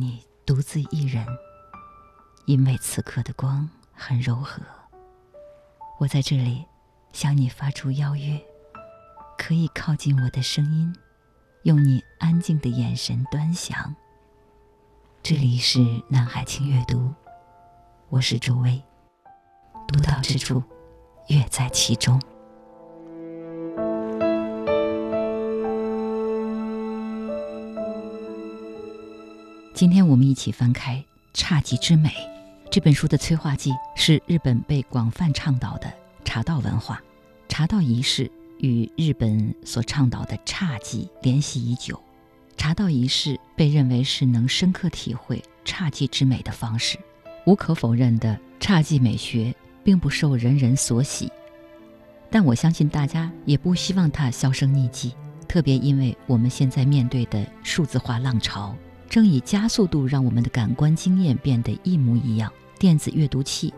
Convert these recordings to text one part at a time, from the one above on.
你独自一人，因为此刻的光很柔和。我在这里向你发出邀约，可以靠近我的声音，用你安静的眼神端详。这里是南海清阅读，我是周薇，独到之处，乐在其中。今天我们一起翻开《侘寂之美》这本书的催化剂是日本被广泛倡导的茶道文化。茶道仪式与日本所倡导的侘寂联系已久。茶道仪式被认为是能深刻体会侘寂之美的方式。无可否认的，侘寂美学并不受人人所喜，但我相信大家也不希望它销声匿迹。特别因为我们现在面对的数字化浪潮。正以加速度让我们的感官经验变得一模一样。电子阅读器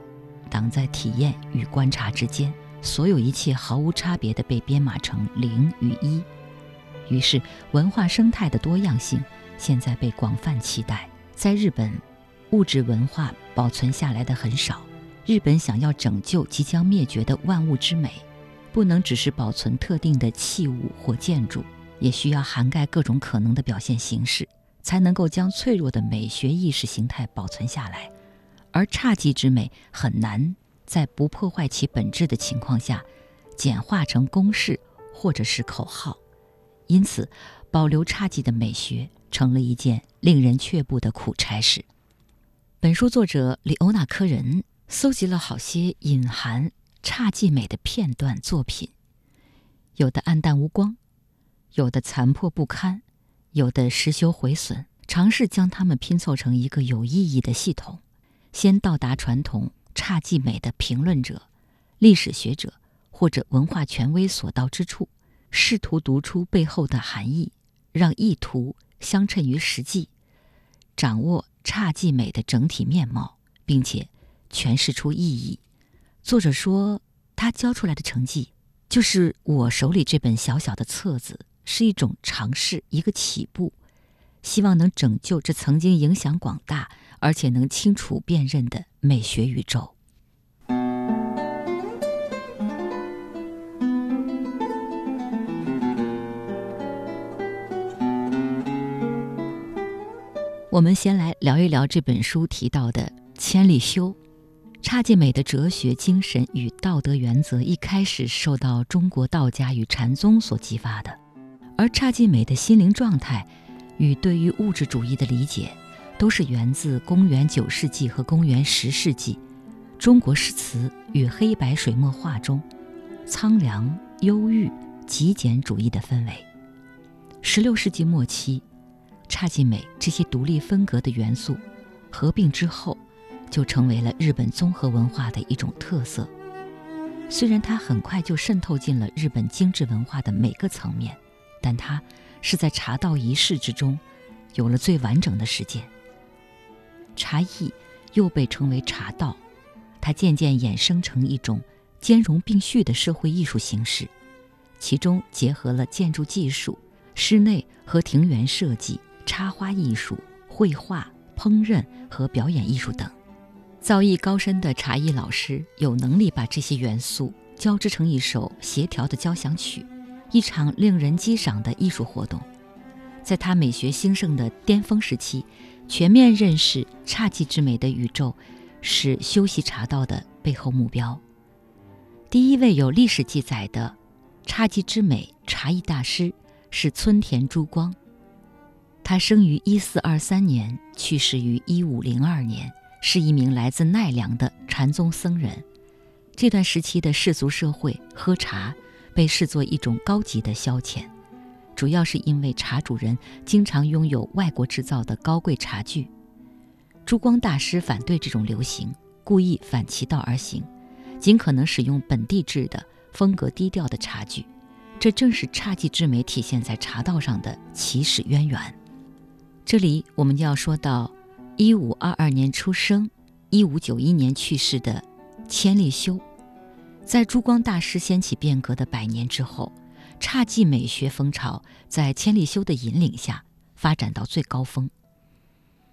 挡在体验与观察之间，所有一切毫无差别地被编码成零与一。于是，文化生态的多样性现在被广泛期待。在日本，物质文化保存下来的很少。日本想要拯救即将灭绝的万物之美，不能只是保存特定的器物或建筑，也需要涵盖各种可能的表现形式。才能够将脆弱的美学意识形态保存下来，而侘寂之美很难在不破坏其本质的情况下简化成公式或者是口号，因此保留侘寂的美学成了一件令人却步的苦差事。本书作者里欧纳科人搜集了好些隐含侘寂美的片段作品，有的暗淡无光，有的残破不堪。有的失修毁损，尝试将它们拼凑成一个有意义的系统。先到达传统侘寂美的评论者、历史学者或者文化权威所到之处，试图读出背后的含义，让意图相称于实际，掌握侘寂美的整体面貌，并且诠释出意义。作者说，他交出来的成绩，就是我手里这本小小的册子。是一种尝试，一个起步，希望能拯救这曾经影响广大而且能清楚辨认的美学宇宙。我们先来聊一聊这本书提到的千里修，侘寂美的哲学精神与道德原则一开始受到中国道家与禅宗所激发的。而侘寂美的心灵状态，与对于物质主义的理解，都是源自公元九世纪和公元十世纪中国诗词与黑白水墨画中苍凉、忧郁、极简主义的氛围。十六世纪末期，侘寂美这些独立分隔的元素合并之后，就成为了日本综合文化的一种特色。虽然它很快就渗透进了日本精致文化的每个层面。但它是在茶道仪式之中，有了最完整的实践。茶艺又被称为茶道，它渐渐衍生成一种兼容并蓄的社会艺术形式，其中结合了建筑技术、室内和庭园设计、插花艺术、绘画、烹饪和表演艺术等。造诣高深的茶艺老师有能力把这些元素交织成一首协调的交响曲。一场令人激赏的艺术活动，在他美学兴盛的巅峰时期，全面认识侘寂之美的宇宙，是修习茶道的背后目标。第一位有历史记载的侘寂之美茶艺大师是村田珠光，他生于一四二三年，去世于一五零二年，是一名来自奈良的禅宗僧人。这段时期的世俗社会喝茶。被视作一种高级的消遣，主要是因为茶主人经常拥有外国制造的高贵茶具。珠光大师反对这种流行，故意反其道而行，尽可能使用本地制的、风格低调的茶具。这正是侘寂之美体现在茶道上的起始渊源。这里我们就要说到，一五二二年出生，一五九一年去世的千利休。在珠光大师掀起变革的百年之后，侘寂美学风潮在千利休的引领下发展到最高峰。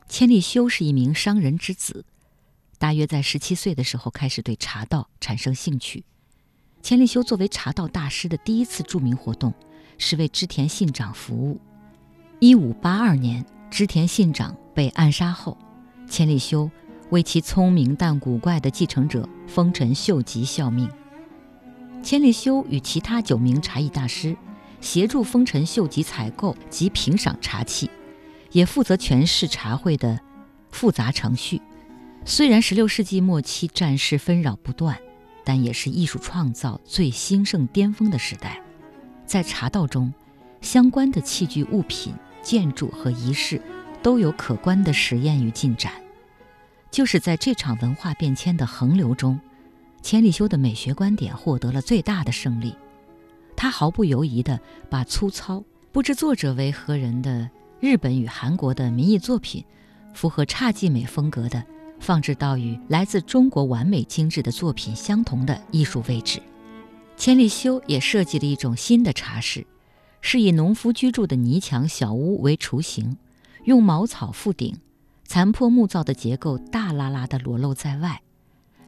千利休是一名商人之子，大约在十七岁的时候开始对茶道产生兴趣。千利休作为茶道大师的第一次著名活动，是为织田信长服务。一五八二年，织田信长被暗杀后，千利休为其聪明但古怪的继承者丰臣秀吉效命。千利休与其他九名茶艺大师协助丰臣秀吉采购及评赏茶器。也负责诠释茶会的复杂程序。虽然16世纪末期战事纷扰不断，但也是艺术创造最兴盛巅峰的时代。在茶道中，相关的器具、物品、建筑和仪式都有可观的实验与进展。就是在这场文化变迁的横流中，千利休的美学观点获得了最大的胜利。他毫不犹豫地把粗糙、不知作者为何人的。日本与韩国的民艺作品，符合侘寂美风格的，放置到与来自中国完美精致的作品相同的艺术位置。千利休也设计了一种新的茶室，是以农夫居住的泥墙小屋为雏形，用茅草覆顶，残破木造的结构大拉拉地裸露在外。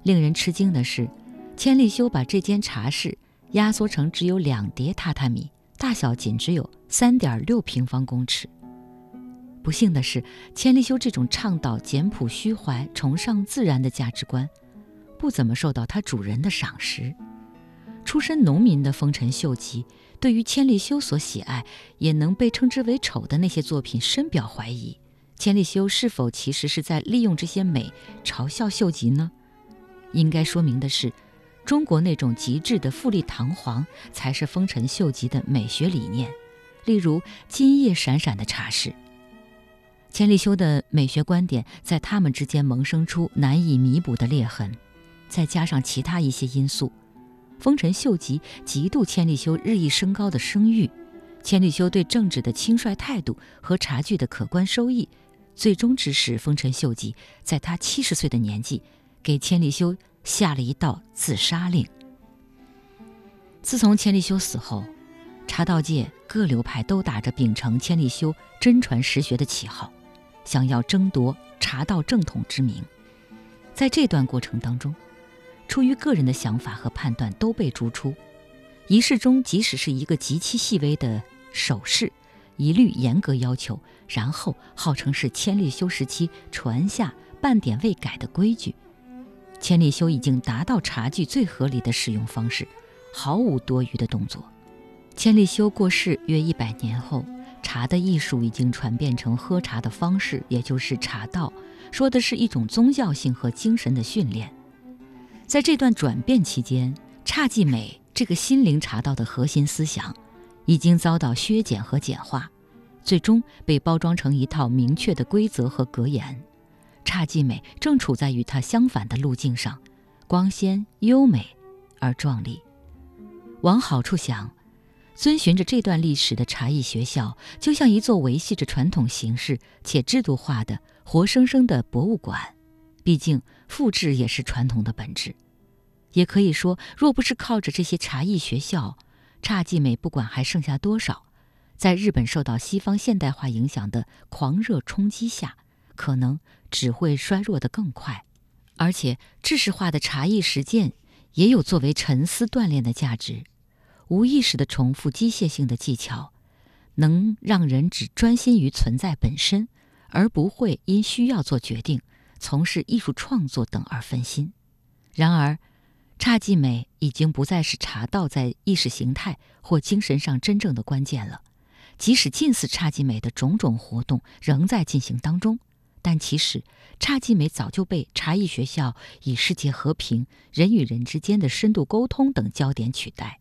令人吃惊的是，千利休把这间茶室压缩成只有两叠榻榻米，大小仅只有三点六平方公尺。不幸的是，千利休这种倡导简朴虚怀、崇尚自然的价值观，不怎么受到他主人的赏识。出身农民的丰臣秀吉，对于千利休所喜爱也能被称之为丑的那些作品深表怀疑。千利休是否其实是在利用这些美嘲笑秀吉呢？应该说明的是，中国那种极致的富丽堂皇，才是丰臣秀吉的美学理念。例如金叶闪闪的茶室。千利休的美学观点在他们之间萌生出难以弥补的裂痕，再加上其他一些因素，丰臣秀吉嫉妒千利休日益升高的声誉，千利休对政治的轻率态度和茶具的可观收益，最终致使丰臣秀吉在他七十岁的年纪给千利休下了一道自杀令。自从千利休死后，茶道界各流派都打着秉承千利休真传实学的旗号。想要争夺茶道正统之名，在这段过程当中，出于个人的想法和判断都被逐出。仪式中，即使是一个极其细微的手势，一律严格要求，然后号称是千利休时期传下半点未改的规矩。千利休已经达到茶具最合理的使用方式，毫无多余的动作。千利休过世约一百年后。茶的艺术已经传变成喝茶的方式，也就是茶道，说的是一种宗教性和精神的训练。在这段转变期间，侘寂美这个心灵茶道的核心思想，已经遭到削减和简化，最终被包装成一套明确的规则和格言。侘寂美正处在与它相反的路径上，光鲜、优美而壮丽。往好处想。遵循着这段历史的茶艺学校，就像一座维系着传统形式且制度化的活生生的博物馆。毕竟，复制也是传统的本质。也可以说，若不是靠着这些茶艺学校，侘寂美不管还剩下多少，在日本受到西方现代化影响的狂热冲击下，可能只会衰弱得更快。而且，知识化的茶艺实践也有作为沉思锻炼的价值。无意识的重复机械性的技巧，能让人只专心于存在本身，而不会因需要做决定、从事艺术创作等而分心。然而，侘寂美已经不再是茶道在意识形态或精神上真正的关键了。即使近似侘寂美的种种活动仍在进行当中，但其实侘寂美早就被茶艺学校以世界和平、人与人之间的深度沟通等焦点取代。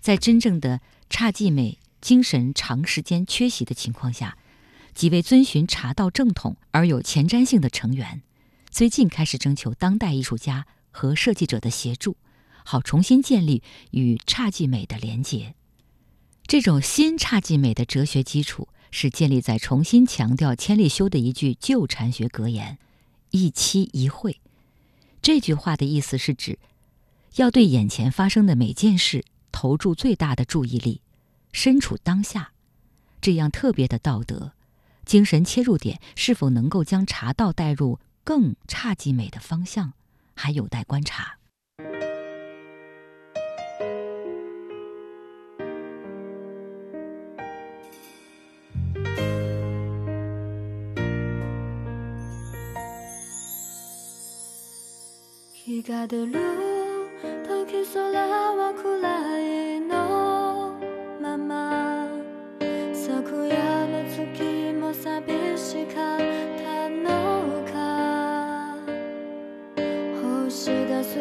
在真正的侘寂美精神长时间缺席的情况下，几位遵循茶道正统而有前瞻性的成员，最近开始征求当代艺术家和设计者的协助，好重新建立与侘寂美的连结。这种新侘寂美的哲学基础是建立在重新强调千利休的一句旧禅学格言：“一期一会。”这句话的意思是指，要对眼前发生的每件事。投注最大的注意力，身处当下，这样特别的道德，精神切入点是否能够将茶道带入更侘寂美的方向，还有待观察。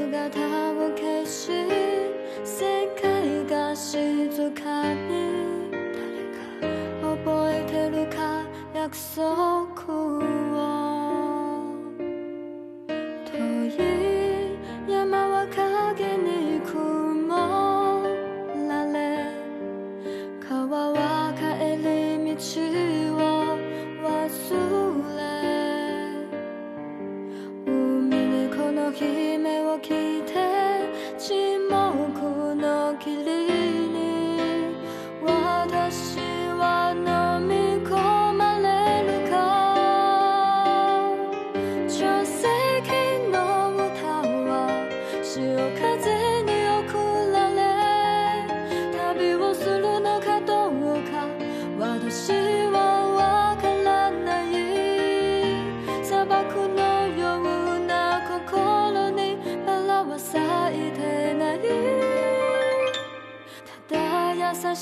姿を消し世界が静かに誰か覚えてるか約束。一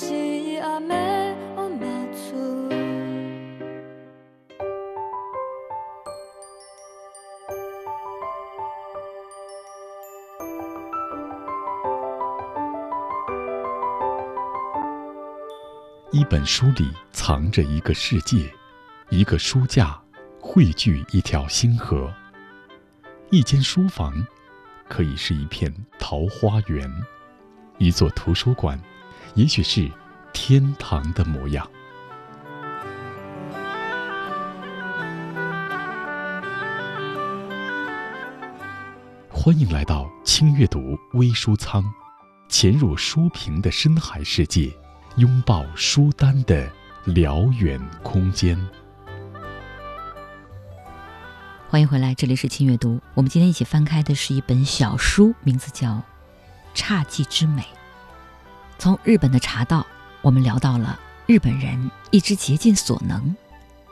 本书里藏着一个世界，一个书架汇聚一条星河。一间书房可以是一片桃花源，一座图书馆也许是天堂的模样。欢迎来到轻阅读微书仓，潜入书评的深海世界。拥抱书单的辽远空间。欢迎回来，这里是轻阅读。我们今天一起翻开的是一本小书，名字叫《侘寂之美》。从日本的茶道，我们聊到了日本人一直竭尽所能，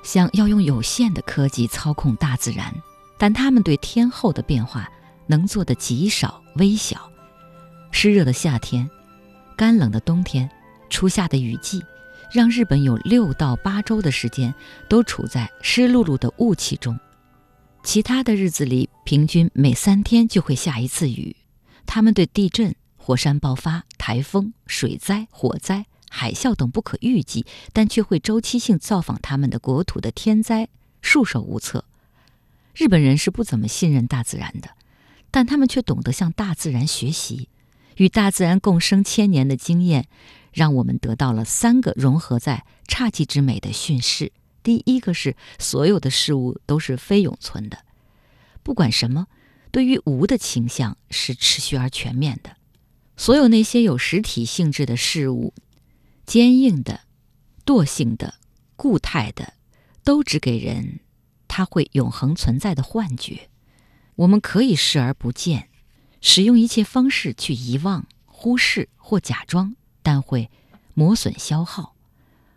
想要用有限的科技操控大自然，但他们对天候的变化能做的极少、微小。湿热的夏天，干冷的冬天。初夏的雨季，让日本有六到八周的时间都处在湿漉漉的雾气中。其他的日子里，平均每三天就会下一次雨。他们对地震、火山爆发、台风、水灾、火灾、海啸等不可预计但却会周期性造访他们的国土的天灾束手无策。日本人是不怎么信任大自然的，但他们却懂得向大自然学习，与大自然共生千年的经验。让我们得到了三个融合在侘寂之美的训示。第一个是所有的事物都是非永存的，不管什么，对于无的倾向是持续而全面的。所有那些有实体性质的事物，坚硬的、惰性的、固态的，都只给人它会永恒存在的幻觉。我们可以视而不见，使用一切方式去遗忘、忽视或假装。但会磨损消耗，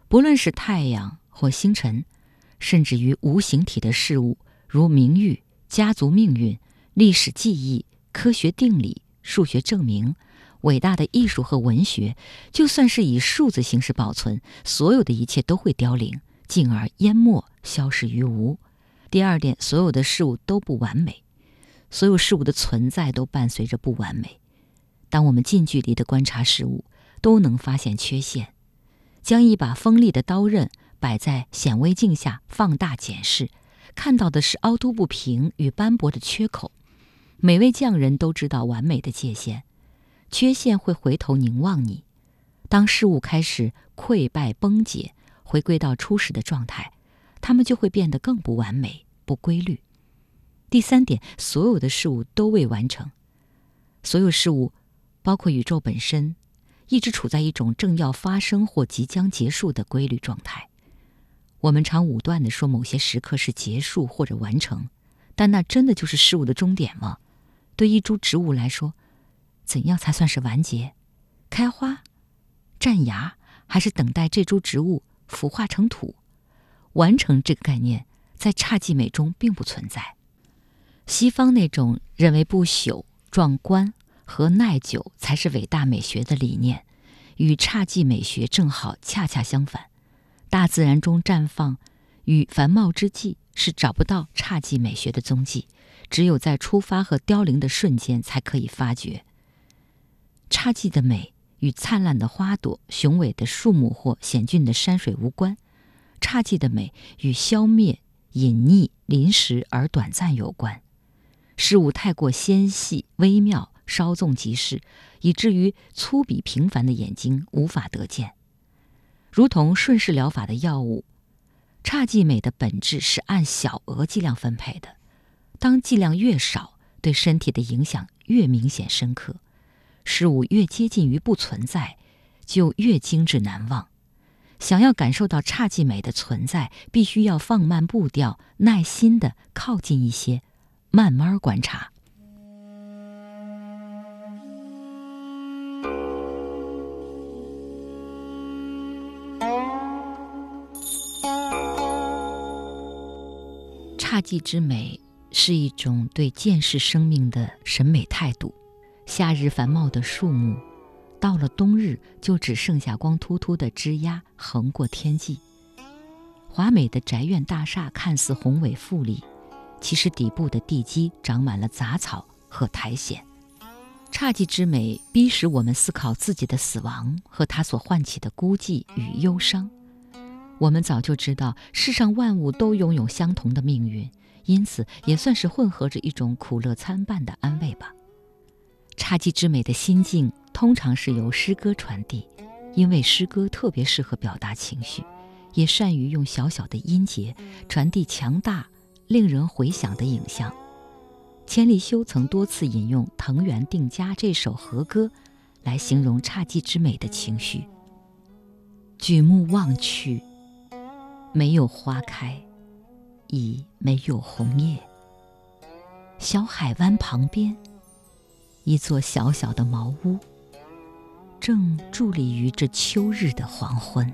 不论是太阳或星辰，甚至于无形体的事物，如名誉、家族命运、历史记忆、科学定理、数学证明、伟大的艺术和文学，就算是以数字形式保存，所有的一切都会凋零，进而淹没、消失于无。第二点，所有的事物都不完美，所有事物的存在都伴随着不完美。当我们近距离的观察事物，都能发现缺陷，将一把锋利的刀刃摆在显微镜下放大检视，看到的是凹凸不平与斑驳的缺口。每位匠人都知道完美的界限，缺陷会回头凝望你。当事物开始溃败崩解，回归到初始的状态，它们就会变得更不完美、不规律。第三点，所有的事物都未完成，所有事物，包括宇宙本身。一直处在一种正要发生或即将结束的规律状态。我们常武断地说某些时刻是结束或者完成，但那真的就是事物的终点吗？对一株植物来说，怎样才算是完结？开花、绽芽，还是等待这株植物腐化成土？完成这个概念在侘寂美中并不存在。西方那种认为不朽、壮观和耐久才是伟大美学的理念，与侘寂美学正好恰恰相反。大自然中绽放与繁茂之际是找不到侘寂美学的踪迹，只有在出发和凋零的瞬间才可以发掘。侘寂的美与灿烂的花朵、雄伟的树木或险峻的山水无关。侘寂的美与消灭、隐匿、临时而短暂有关。事物太过纤细、微妙、稍纵即逝，以至于粗鄙平凡的眼睛无法得见。如同顺势疗法的药物，侘寂美的本质是按小额剂量分配的。当剂量越少，对身体的影响越明显深刻。事物越接近于不存在，就越精致难忘。想要感受到侘寂美的存在，必须要放慢步调，耐心地靠近一些，慢慢观察。侘寂之美是一种对见识生命的审美态度。夏日繁茂的树木。到了冬日，就只剩下光秃秃的枝桠横过天际。华美的宅院大厦看似宏伟富丽，其实底部的地基长满了杂草和苔藓。侘寂之美逼使我们思考自己的死亡和它所唤起的孤寂与忧伤。我们早就知道世上万物都拥有相同的命运，因此也算是混合着一种苦乐参半的安慰吧。侘寂之美的心境。通常是由诗歌传递，因为诗歌特别适合表达情绪，也善于用小小的音节传递强大、令人回响的影像。千利休曾多次引用藤原定家这首和歌，来形容侘寂之美的情绪。举目望去，没有花开，已没有红叶。小海湾旁边，一座小小的茅屋。正伫立于这秋日的黄昏。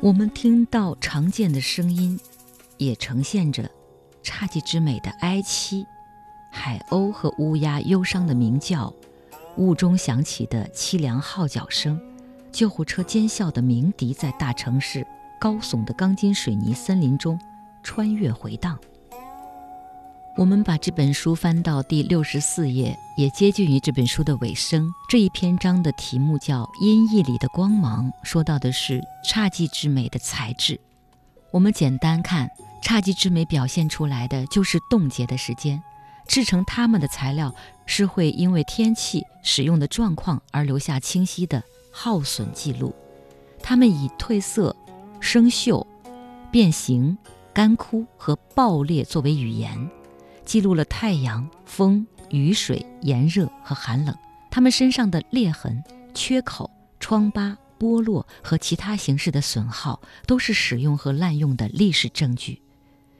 我们听到常见的声音，也呈现着侘寂之美的哀凄。海鸥和乌鸦忧伤的鸣叫，雾中响起的凄凉号角声，救护车尖啸的鸣笛，在大城市。高耸的钢筋水泥森林中，穿越回荡。我们把这本书翻到第六十四页，也接近于这本书的尾声。这一篇章的题目叫《阴翳里的光芒》，说到的是侘寂之美的材质。我们简单看，侘寂之美表现出来的就是冻结的时间。制成它们的材料是会因为天气、使用的状况而留下清晰的耗损记录。它们以褪色。生锈、变形、干枯和爆裂作为语言，记录了太阳、风、雨水、炎热和寒冷。它们身上的裂痕、缺口、疮疤、剥落和其他形式的损耗，都是使用和滥用的历史证据。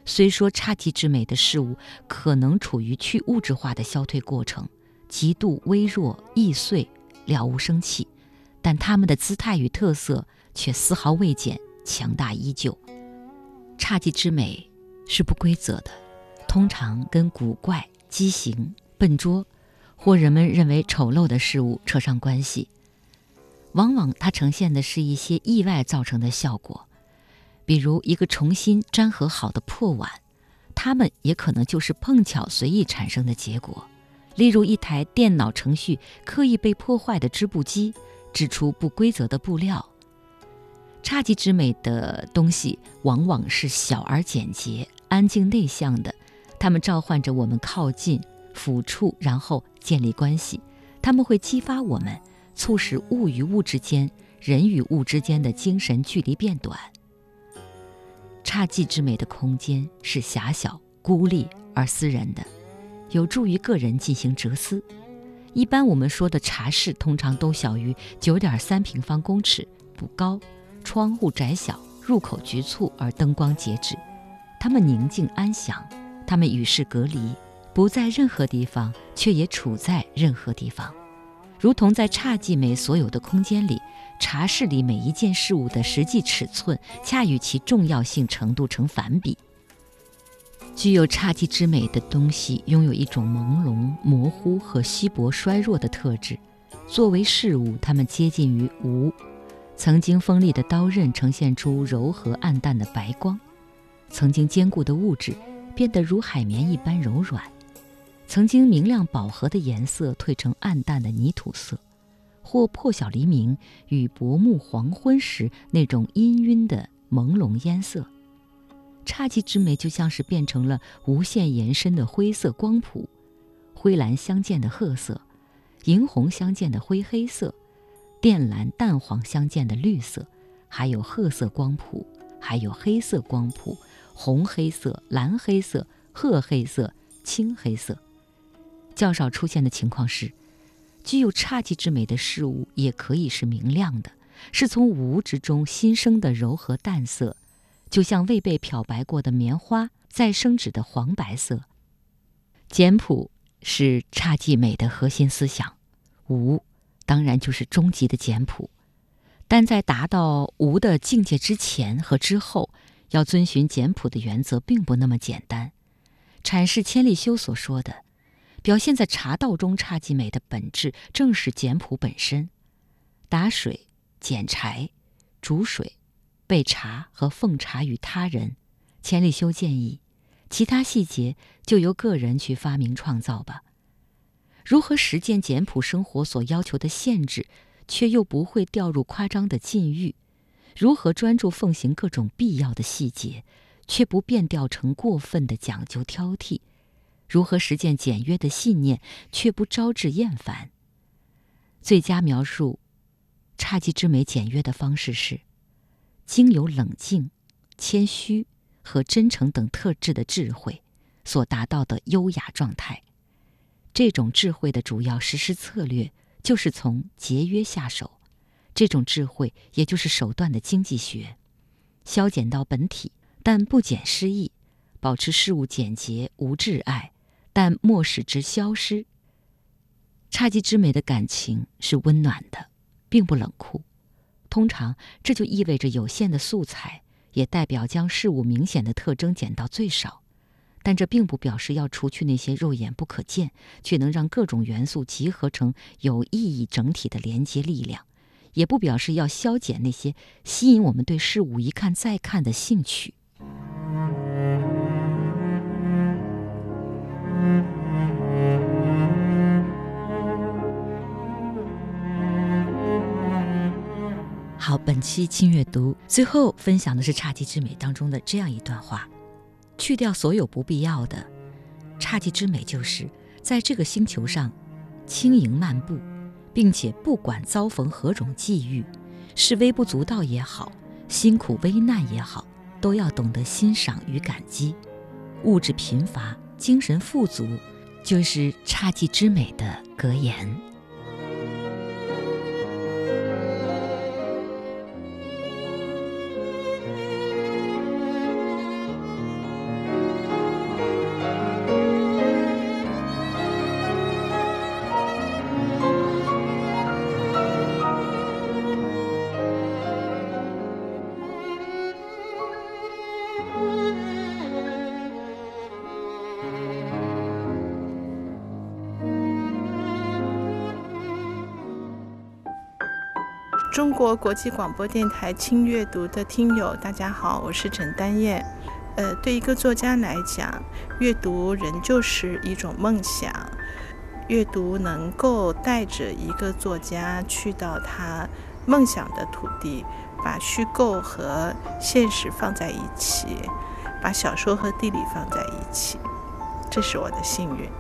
虽说侘寂之美的事物可能处于去物质化的消退过程，极度微弱、易碎、了无生气，但它们的姿态与特色却丝毫未减。强大依旧，侘寂之美是不规则的，通常跟古怪、畸形、笨拙，或人们认为丑陋的事物扯上关系。往往它呈现的是一些意外造成的效果，比如一个重新粘合好的破碗，它们也可能就是碰巧随意产生的结果。例如一台电脑程序刻意被破坏的织布机，织出不规则的布料。侘寂之美的东西往往是小而简洁、安静内向的，它们召唤着我们靠近、抚触，然后建立关系。它们会激发我们，促使物与物之间、人与物之间的精神距离变短。侘寂之美的空间是狭小、孤立而私人的，有助于个人进行哲思。一般我们说的茶室通常都小于九点三平方公尺，不高，窗户窄小，入口局促而灯光节制。他们宁静安详，他们与世隔离，不在任何地方，却也处在任何地方，如同在侘寂美所有的空间里，茶室里每一件事物的实际尺寸，恰与其重要性程度成反比。具有侘寂之美的东西，拥有一种朦胧、模糊和稀薄衰弱的特质。作为事物，它们接近于无。曾经锋利的刀刃呈现出柔和暗淡的白光，曾经坚固的物质变得如海绵一般柔软，曾经明亮饱和的颜色褪成暗淡的泥土色，或破晓黎明与薄暮黄昏时那种氤氲的朦胧烟色。侘寂之美就像是变成了无限延伸的灰色光谱，灰蓝相间的褐色，银红相间的灰黑色，靛蓝淡黄相间的绿色，还有褐色光谱，还有黑色光谱，红黑色、蓝黑色、褐黑色、青黑色。较少出现的情况是，具有侘寂之美的事物也可以是明亮的，是从无之中新生的柔和淡色。就像未被漂白过的棉花，再生纸的黄白色。简朴是侘寂美的核心思想，无当然就是终极的简朴。但在达到无的境界之前和之后，要遵循简朴的原则，并不那么简单。阐释千利休所说的，表现在茶道中侘寂美的本质，正是简朴本身。打水、捡柴、煮水。备茶和奉茶于他人，钱理修建议，其他细节就由个人去发明创造吧。如何实践简朴生活所要求的限制，却又不会掉入夸张的禁欲？如何专注奉行各种必要的细节，却不变调成过分的讲究挑剔？如何实践简约的信念，却不招致厌烦？最佳描述侘寂之美简约的方式是。经由冷静、谦虚和真诚等特质的智慧所达到的优雅状态，这种智慧的主要实施策略就是从节约下手。这种智慧也就是手段的经济学，消减到本体，但不减失意；保持事物简洁无挚爱，但莫使之消失。侘寂之美的感情是温暖的，并不冷酷。通常，这就意味着有限的素材，也代表将事物明显的特征减到最少。但这并不表示要除去那些肉眼不可见却能让各种元素集合成有意义整体的连接力量，也不表示要消减那些吸引我们对事物一看再看的兴趣。好，本期轻阅读最后分享的是《侘寂之美》当中的这样一段话：去掉所有不必要的，侘寂之美就是在这个星球上轻盈漫步，并且不管遭逢何种际遇，是微不足道也好，辛苦危难也好，都要懂得欣赏与感激。物质贫乏，精神富足，就是侘寂之美的格言。中国国际广播电台轻阅读的听友，大家好，我是陈丹燕。呃，对一个作家来讲，阅读仍旧是一种梦想。阅读能够带着一个作家去到他梦想的土地，把虚构和现实放在一起，把小说和地理放在一起，这是我的幸运。